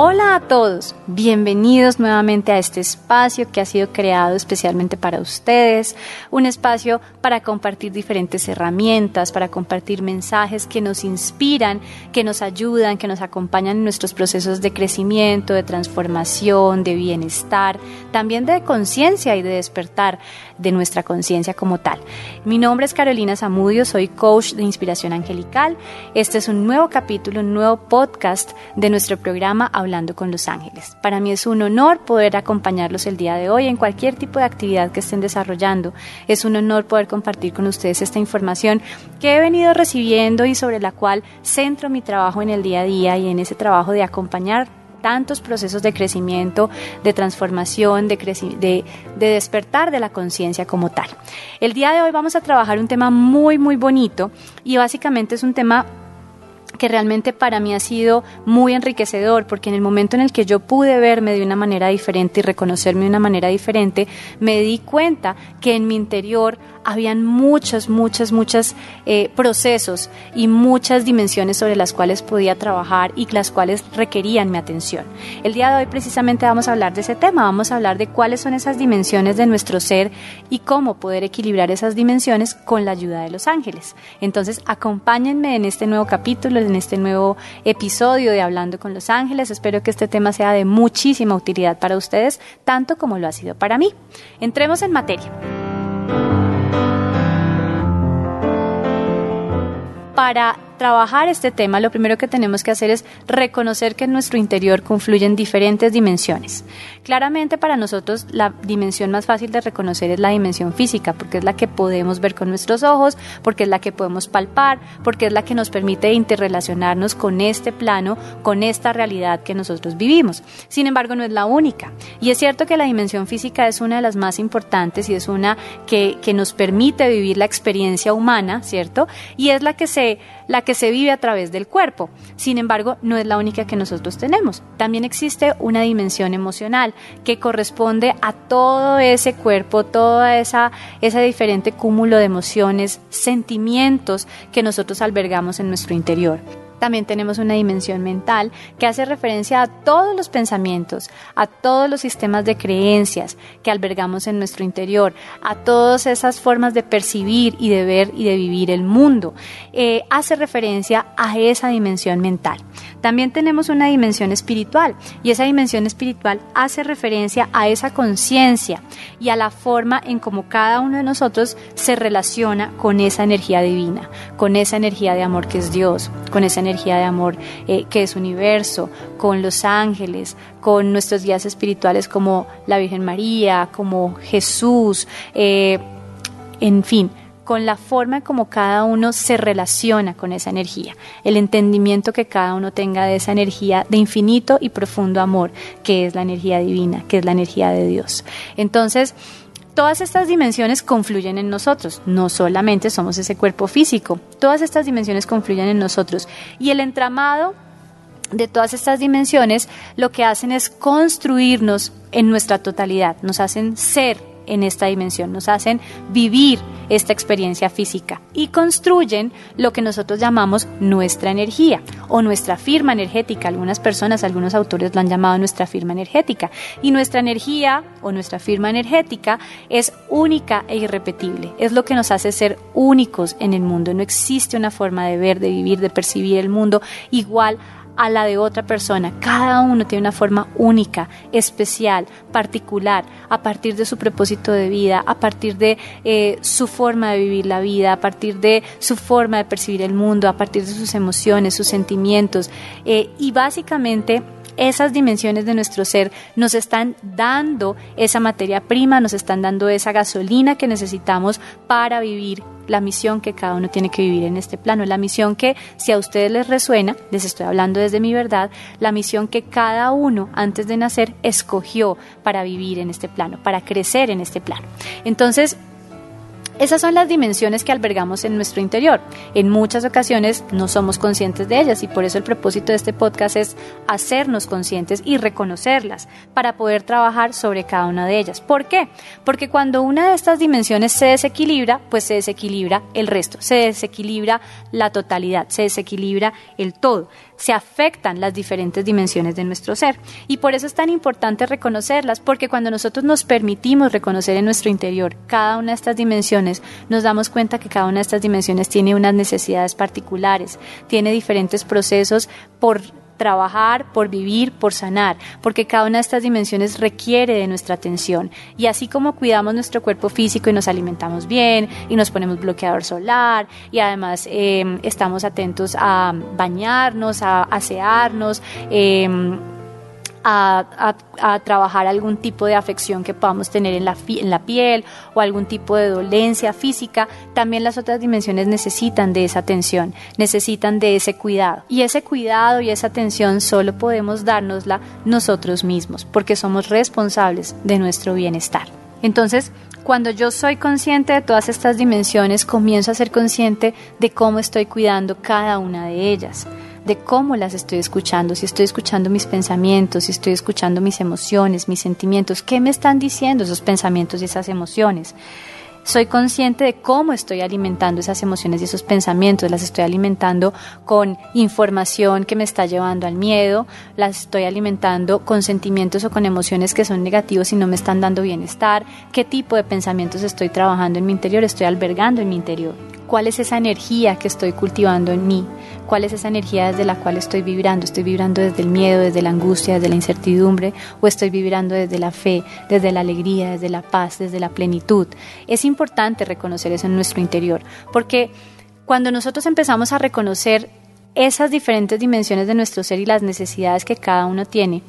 Hola a todos, bienvenidos nuevamente a este espacio que ha sido creado especialmente para ustedes, un espacio para compartir diferentes herramientas, para compartir mensajes que nos inspiran, que nos ayudan, que nos acompañan en nuestros procesos de crecimiento, de transformación, de bienestar, también de conciencia y de despertar de nuestra conciencia como tal. Mi nombre es Carolina Zamudio, soy coach de inspiración angelical. Este es un nuevo capítulo, un nuevo podcast de nuestro programa Hablando con los Ángeles. Para mí es un honor poder acompañarlos el día de hoy en cualquier tipo de actividad que estén desarrollando. Es un honor poder compartir con ustedes esta información que he venido recibiendo y sobre la cual centro mi trabajo en el día a día y en ese trabajo de acompañar tantos procesos de crecimiento, de transformación, de, de, de despertar de la conciencia como tal. El día de hoy vamos a trabajar un tema muy, muy bonito y básicamente es un tema que realmente para mí ha sido muy enriquecedor, porque en el momento en el que yo pude verme de una manera diferente y reconocerme de una manera diferente, me di cuenta que en mi interior habían muchos, muchos, muchos eh, procesos y muchas dimensiones sobre las cuales podía trabajar y las cuales requerían mi atención. El día de hoy precisamente vamos a hablar de ese tema, vamos a hablar de cuáles son esas dimensiones de nuestro ser y cómo poder equilibrar esas dimensiones con la ayuda de los ángeles. Entonces, acompáñenme en este nuevo capítulo, en este nuevo episodio de Hablando con los ángeles. Espero que este tema sea de muchísima utilidad para ustedes, tanto como lo ha sido para mí. Entremos en materia. para trabajar este tema, lo primero que tenemos que hacer es reconocer que en nuestro interior confluyen diferentes dimensiones. Claramente para nosotros la dimensión más fácil de reconocer es la dimensión física, porque es la que podemos ver con nuestros ojos, porque es la que podemos palpar, porque es la que nos permite interrelacionarnos con este plano, con esta realidad que nosotros vivimos. Sin embargo, no es la única. Y es cierto que la dimensión física es una de las más importantes y es una que, que nos permite vivir la experiencia humana, ¿cierto? Y es la que se la que se vive a través del cuerpo. Sin embargo, no es la única que nosotros tenemos. También existe una dimensión emocional que corresponde a todo ese cuerpo, toda esa, ese diferente cúmulo de emociones, sentimientos que nosotros albergamos en nuestro interior. También tenemos una dimensión mental que hace referencia a todos los pensamientos, a todos los sistemas de creencias que albergamos en nuestro interior, a todas esas formas de percibir y de ver y de vivir el mundo. Eh, hace referencia a esa dimensión mental. También tenemos una dimensión espiritual y esa dimensión espiritual hace referencia a esa conciencia y a la forma en cómo cada uno de nosotros se relaciona con esa energía divina, con esa energía de amor que es Dios, con esa energía de amor eh, que es universo, con los ángeles, con nuestros guías espirituales como la Virgen María, como Jesús, eh, en fin, con la forma como cada uno se relaciona con esa energía, el entendimiento que cada uno tenga de esa energía de infinito y profundo amor, que es la energía divina, que es la energía de Dios. Entonces, todas estas dimensiones confluyen en nosotros, no solamente somos ese cuerpo físico, todas estas dimensiones confluyen en nosotros y el entramado de todas estas dimensiones lo que hacen es construirnos en nuestra totalidad, nos hacen ser en esta dimensión, nos hacen vivir esta experiencia física y construyen lo que nosotros llamamos nuestra energía o nuestra firma energética. Algunas personas, algunos autores lo han llamado nuestra firma energética. Y nuestra energía o nuestra firma energética es única e irrepetible. Es lo que nos hace ser únicos en el mundo. No existe una forma de ver, de vivir, de percibir el mundo igual a la de otra persona. Cada uno tiene una forma única, especial, particular, a partir de su propósito de vida, a partir de eh, su forma de vivir la vida, a partir de su forma de percibir el mundo, a partir de sus emociones, sus sentimientos. Eh, y básicamente esas dimensiones de nuestro ser nos están dando esa materia prima, nos están dando esa gasolina que necesitamos para vivir la misión que cada uno tiene que vivir en este plano, la misión que si a ustedes les resuena, les estoy hablando desde mi verdad, la misión que cada uno antes de nacer escogió para vivir en este plano, para crecer en este plano. Entonces, Esas son las dimensiones que albergamos en nuestro interior. En muchas ocasiones no somos conscientes de ellas y por eso el propósito de este podcast es hacernos conscientes y reconocerlas para poder trabajar sobre cada una de ellas. ¿Por qué? Porque cuando una de estas dimensiones se desequilibra, pues se desequilibra el resto, se desequilibra la totalidad, se desequilibra el todo se afectan las diferentes dimensiones de nuestro ser. Y por eso es tan importante reconocerlas, porque cuando nosotros nos permitimos reconocer en nuestro interior cada una de estas dimensiones, nos damos cuenta que cada una de estas dimensiones tiene unas necesidades particulares, tiene diferentes procesos por trabajar, por vivir, por sanar, porque cada una de estas dimensiones requiere de nuestra atención. Y así como cuidamos nuestro cuerpo físico y nos alimentamos bien y nos ponemos bloqueador solar y además em, estamos atentos a bañarnos, a asearnos, a, trabajar algún tipo de afección que podamos tener en la, en la piel o algún tipo de dolencia física, también las otras dimensiones necesitan de esa atención, necesitan de ese cuidado. Y ese cuidado y esa atención solo podemos dárnosla nosotros mismos, porque somos responsables de nuestro bienestar. Entonces, cuando yo soy consciente de todas estas dimensiones, comienzo a ser consciente de cómo estoy cuidando cada una de ellas de cómo las estoy escuchando, si estoy escuchando mis pensamientos, si estoy escuchando mis emociones, mis sentimientos, qué me están diciendo esos pensamientos y esas emociones. Soy consciente de cómo estoy alimentando esas emociones y esos pensamientos. Las estoy alimentando con información que me está llevando al miedo, las estoy alimentando con sentimientos o con emociones que son negativos y no me están dando bienestar. ¿Qué tipo de pensamientos estoy trabajando en mi interior, estoy albergando en mi interior? ¿Cuál es esa energía que estoy cultivando en mí? ¿Cuál es esa energía desde la cual estoy vibrando? ¿Estoy vibrando desde el miedo, desde la angustia, desde la incertidumbre? ¿O estoy vibrando desde la fe, desde la alegría, desde la paz, desde la plenitud? Es importante reconocer eso en nuestro interior, porque cuando nosotros empezamos a reconocer esas diferentes dimensiones de nuestro ser y las necesidades que cada uno tiene,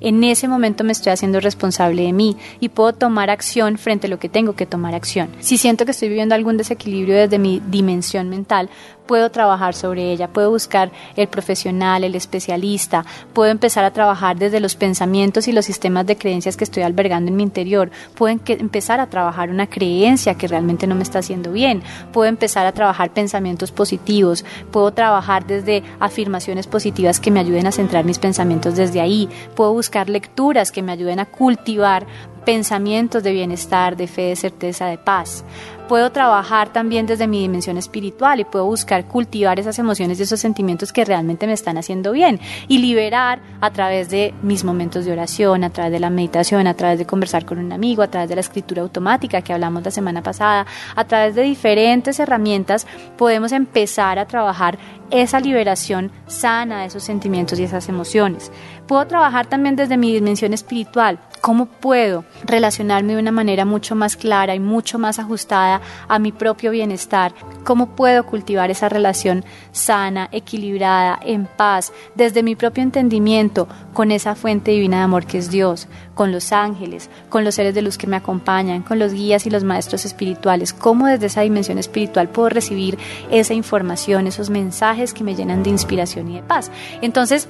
en ese momento me estoy haciendo responsable de mí y puedo tomar acción frente a lo que tengo que tomar acción. Si siento que estoy viviendo algún desequilibrio desde mi dimensión mental, puedo trabajar sobre ella, puedo buscar el profesional, el especialista, puedo empezar a trabajar desde los pensamientos y los sistemas de creencias que estoy albergando en mi interior, puedo empezar a trabajar una creencia que realmente no me está haciendo bien, puedo empezar a trabajar pensamientos positivos, puedo trabajar desde afirmaciones positivas que me ayuden a centrar mis pensamientos desde ahí, puedo buscar lecturas que me ayuden a cultivar pensamientos de bienestar, de fe, de certeza, de paz puedo trabajar también desde mi dimensión espiritual y puedo buscar cultivar esas emociones y esos sentimientos que realmente me están haciendo bien y liberar a través de mis momentos de oración, a través de la meditación, a través de conversar con un amigo, a través de la escritura automática que hablamos la semana pasada, a través de diferentes herramientas podemos empezar a trabajar esa liberación sana de esos sentimientos y esas emociones. Puedo trabajar también desde mi dimensión espiritual, cómo puedo relacionarme de una manera mucho más clara y mucho más ajustada a mi propio bienestar, cómo puedo cultivar esa relación sana, equilibrada, en paz, desde mi propio entendimiento con esa fuente divina de amor que es Dios, con los ángeles, con los seres de luz que me acompañan, con los guías y los maestros espirituales, cómo desde esa dimensión espiritual puedo recibir esa información, esos mensajes que me llenan de inspiración y de paz. Entonces,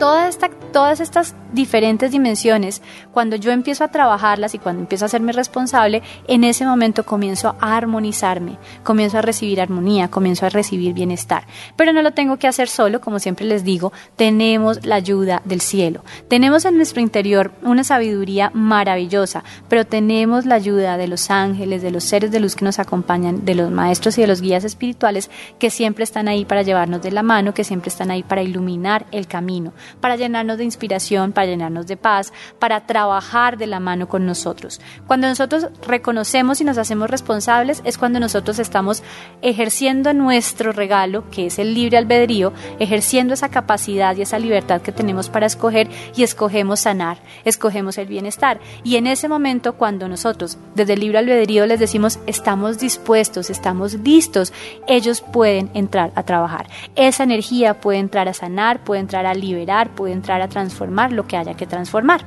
todas estas diferentes dimensiones, cuando yo empiezo a trabajarlas y cuando empiezo a hacerme responsable, en ese momento comienzo a armonizarme, comienzo a recibir armonía, comienzo a recibir bienestar. Pero no lo tengo que hacer solo, como siempre les digo, tenemos la ayuda del cielo. Tenemos en nuestro interior una sabiduría maravillosa, pero tenemos la ayuda de los ángeles, de los seres de luz que nos acompañan, de los maestros y de los guías espirituales que siempre están ahí para llevarnos de la mano, que siempre están ahí para iluminar el camino para llenarnos de inspiración, para llenarnos de paz, para trabajar de la mano con nosotros. Cuando nosotros reconocemos y nos hacemos responsables es cuando nosotros estamos ejerciendo nuestro regalo, que es el libre albedrío, ejerciendo esa capacidad y esa libertad que tenemos para escoger y escogemos sanar, escogemos el bienestar. Y en ese momento cuando nosotros desde el libre albedrío les decimos estamos dispuestos, estamos listos, ellos pueden entrar a trabajar. Esa energía puede entrar a sanar, puede entrar a liberar, puede entrar a transformar lo que haya que transformar.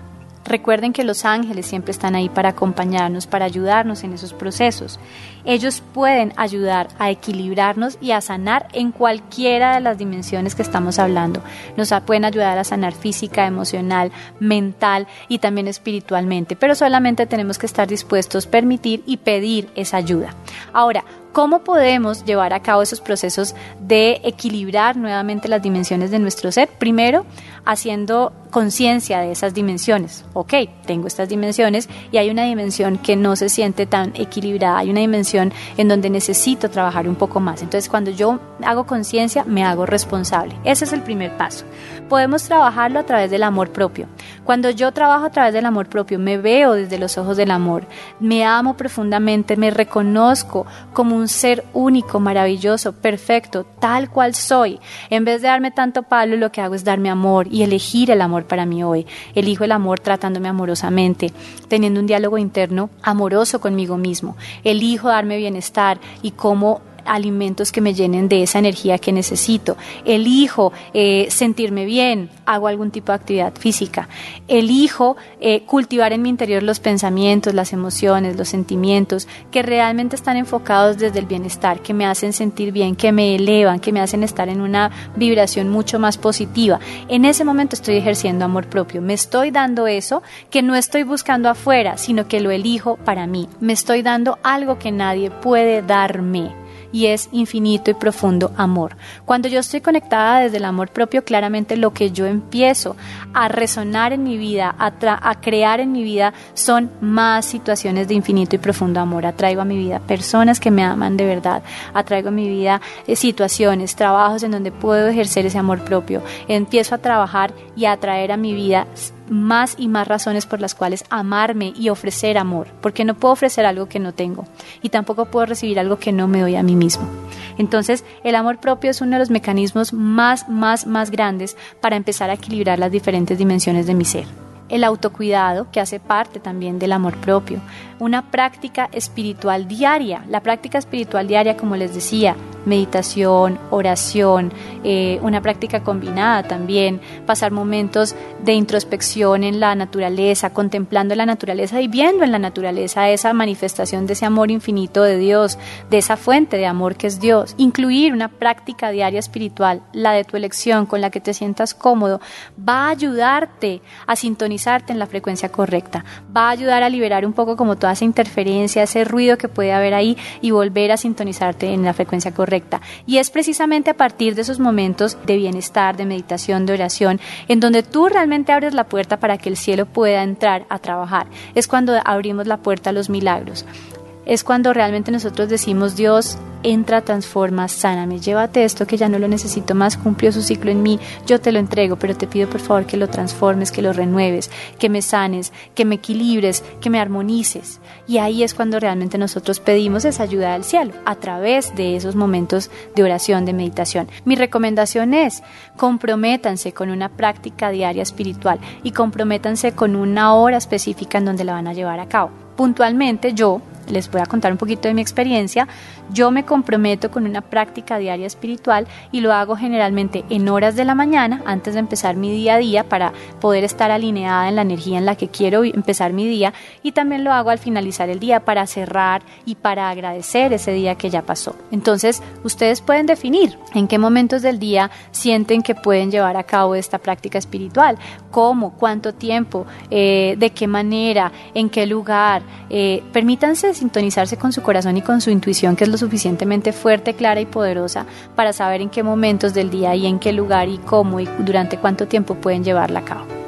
Recuerden que los ángeles siempre están ahí para acompañarnos, para ayudarnos en esos procesos. Ellos pueden ayudar a equilibrarnos y a sanar en cualquiera de las dimensiones que estamos hablando. Nos pueden ayudar a sanar física, emocional, mental y también espiritualmente, pero solamente tenemos que estar dispuestos, a permitir y pedir esa ayuda. Ahora, ¿Cómo podemos llevar a cabo esos procesos de equilibrar nuevamente las dimensiones de nuestro ser? Primero, haciendo conciencia de esas dimensiones. Ok, tengo estas dimensiones y hay una dimensión que no se siente tan equilibrada, hay una dimensión en donde necesito trabajar un poco más. Entonces, cuando yo hago conciencia, me hago responsable. Ese es el primer paso. Podemos trabajarlo a través del amor propio. Cuando yo trabajo a través del amor propio, me veo desde los ojos del amor, me amo profundamente, me reconozco como un ser único, maravilloso, perfecto, tal cual soy. En vez de darme tanto palo, lo que hago es darme amor y elegir el amor para mí hoy. Elijo el amor tratándome amorosamente, teniendo un diálogo interno amoroso conmigo mismo. Elijo darme bienestar y cómo alimentos que me llenen de esa energía que necesito. Elijo eh, sentirme bien, hago algún tipo de actividad física. Elijo eh, cultivar en mi interior los pensamientos, las emociones, los sentimientos que realmente están enfocados desde el bienestar, que me hacen sentir bien, que me elevan, que me hacen estar en una vibración mucho más positiva. En ese momento estoy ejerciendo amor propio. Me estoy dando eso que no estoy buscando afuera, sino que lo elijo para mí. Me estoy dando algo que nadie puede darme y es infinito y profundo amor. Cuando yo estoy conectada desde el amor propio, claramente lo que yo empiezo a resonar en mi vida, a, crear en mi vida, son más situaciones de infinito y profundo amor. Atraigo a mi vida personas que me aman de verdad, atraigo a mi vida eh, situaciones, trabajos en donde puedo ejercer ese amor propio. Empiezo a trabajar y a atraer a mi vida más y más razones por las cuales amarme y ofrecer amor, porque no puedo ofrecer algo que no tengo y tampoco puedo recibir algo que no me doy a mí mismo. Entonces, el amor propio es uno de los mecanismos más, más, más grandes para empezar a equilibrar las diferentes dimensiones de mi ser el autocuidado, que hace parte también del amor propio, una práctica espiritual diaria. La práctica espiritual diaria, como les decía, meditación, oración, eh, una práctica combinada también, pasar momentos de introspección en la naturaleza, contemplando la naturaleza y viendo en la naturaleza esa manifestación de ese amor infinito de Dios, de esa fuente de amor que es Dios. Incluir una práctica diaria espiritual, la de tu elección, con la que te sientas cómodo, va a ayudarte a sintonizarte en la frecuencia correcta, va a ayudar a liberar un poco como toda esa interferencia, ese ruido que puede haber ahí y volver a sintonizarte en la frecuencia correcta y es precisamente a partir de esos momentos de bienestar, de meditación, de oración, en donde tú realmente abres la puerta para que el cielo pueda entrar a trabajar. Es cuando abrimos la puerta a los milagros es cuando realmente nosotros decimos, Dios, entra, transforma, sáname, llévate esto que ya no lo necesito más, cumplió su ciclo en mí, yo te lo entrego, pero te pido por favor que lo transformes, que lo renueves, que me sanes, que me equilibres, que me armonices. Y ahí es cuando realmente nosotros pedimos esa ayuda del cielo, a través de esos momentos de oración, de meditación. Mi recomendación es, comprométanse con una práctica diaria espiritual y comprométanse con una hora específica en donde la van a llevar a cabo. Puntualmente yo, les voy a contar un poquito de mi experiencia. Yo me comprometo con una práctica diaria espiritual y lo hago generalmente en horas de la mañana antes de empezar mi día a día para poder estar alineada en la energía en la que quiero empezar mi día y también lo hago al finalizar el día para cerrar y para agradecer ese día que ya pasó. Entonces, ustedes pueden definir en qué momentos del día sienten que pueden llevar a cabo esta práctica espiritual, cómo, cuánto tiempo, eh, de qué manera, en qué lugar. Eh, permítanse sintonizarse con su corazón y con su intuición, que es lo suficientemente fuerte, clara y poderosa para saber en qué momentos del día y en qué lugar y cómo y durante cuánto tiempo pueden llevarla a cabo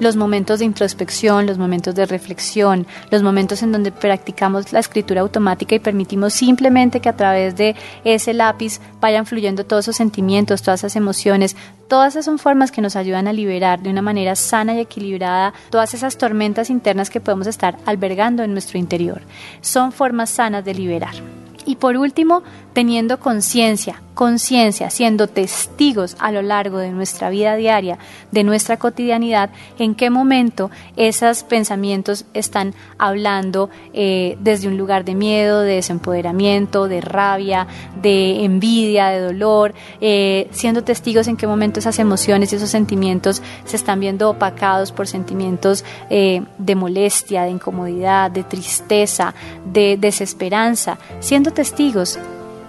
los momentos de introspección, los momentos de reflexión, los momentos en donde practicamos la escritura automática y permitimos simplemente que a través de ese lápiz vayan fluyendo todos esos sentimientos, todas esas emociones, todas esas son formas que nos ayudan a liberar de una manera sana y equilibrada todas esas tormentas internas que podemos estar albergando en nuestro interior. Son formas sanas de liberar. Y por último, teniendo conciencia, conciencia, siendo testigos a lo largo de nuestra vida diaria, de nuestra cotidianidad, en qué momento esos pensamientos están hablando eh, desde un lugar de miedo, de desempoderamiento, de rabia, de envidia, de dolor, eh, siendo testigos en qué momento esas emociones y esos sentimientos se están viendo opacados por sentimientos eh, de molestia, de incomodidad, de tristeza, de desesperanza, siendo testigos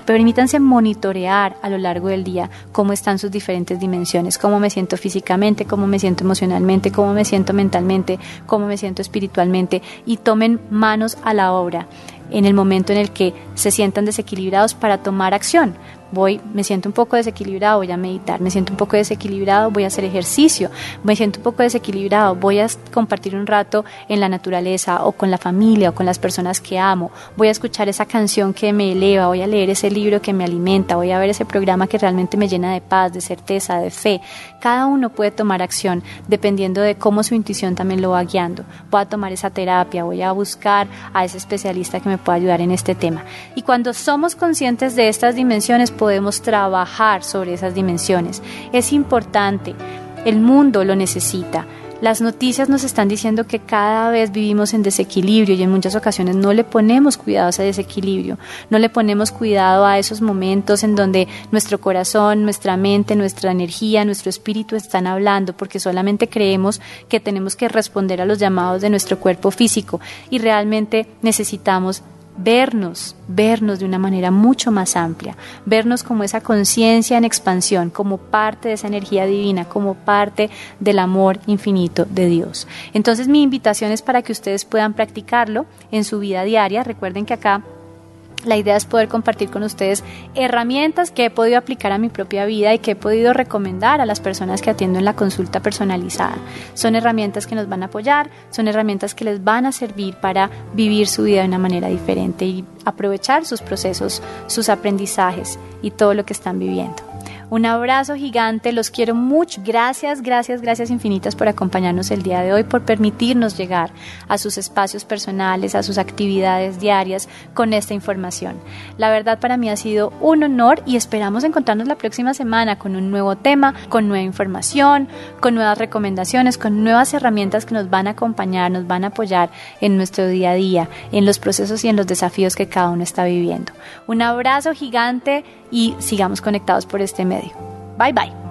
Permítanse monitorear a lo largo del día cómo están sus diferentes dimensiones, cómo me siento físicamente, cómo me siento emocionalmente, cómo me siento mentalmente, cómo me siento espiritualmente y tomen manos a la obra en el momento en el que se sientan desequilibrados para tomar acción, voy, me siento un poco desequilibrado, voy a meditar, me siento un poco desequilibrado, voy a hacer ejercicio, me siento un poco desequilibrado, voy a compartir un rato en la naturaleza o con la familia o con las personas que amo, voy a escuchar esa canción que me eleva, voy a leer ese libro que me alimenta, voy a ver ese programa que realmente me llena de paz, de certeza, de fe. Cada uno puede tomar acción dependiendo de cómo su intuición también lo va guiando. Voy a tomar esa terapia, voy a buscar a ese especialista que me pueda ayudar en este tema. Y cuando somos conscientes de estas dimensiones, podemos trabajar sobre esas dimensiones. Es importante, el mundo lo necesita. Las noticias nos están diciendo que cada vez vivimos en desequilibrio y en muchas ocasiones no le ponemos cuidado a ese desequilibrio, no le ponemos cuidado a esos momentos en donde nuestro corazón, nuestra mente, nuestra energía, nuestro espíritu están hablando porque solamente creemos que tenemos que responder a los llamados de nuestro cuerpo físico y realmente necesitamos vernos, vernos de una manera mucho más amplia, vernos como esa conciencia en expansión, como parte de esa energía divina, como parte del amor infinito de Dios. Entonces mi invitación es para que ustedes puedan practicarlo en su vida diaria. Recuerden que acá la idea es poder compartir con ustedes herramientas que he podido aplicar a mi propia vida y que he podido recomendar a las personas que atiendo en la consulta personalizada. Son herramientas que nos van a apoyar, son herramientas que les van a servir para vivir su vida de una manera diferente y aprovechar sus procesos, sus aprendizajes y todo lo que están viviendo. Un abrazo gigante, los quiero mucho. Gracias, gracias, gracias infinitas por acompañarnos el día de hoy, por permitirnos llegar a sus espacios personales, a sus actividades diarias con esta información. La verdad para mí ha sido un honor y esperamos encontrarnos la próxima semana con un nuevo tema, con nueva información, con nuevas recomendaciones, con nuevas herramientas que nos van a acompañar, nos van a apoyar en nuestro día a día, en los procesos y en los desafíos que cada uno está viviendo. Un abrazo gigante y sigamos conectados por este medio. Bye bye.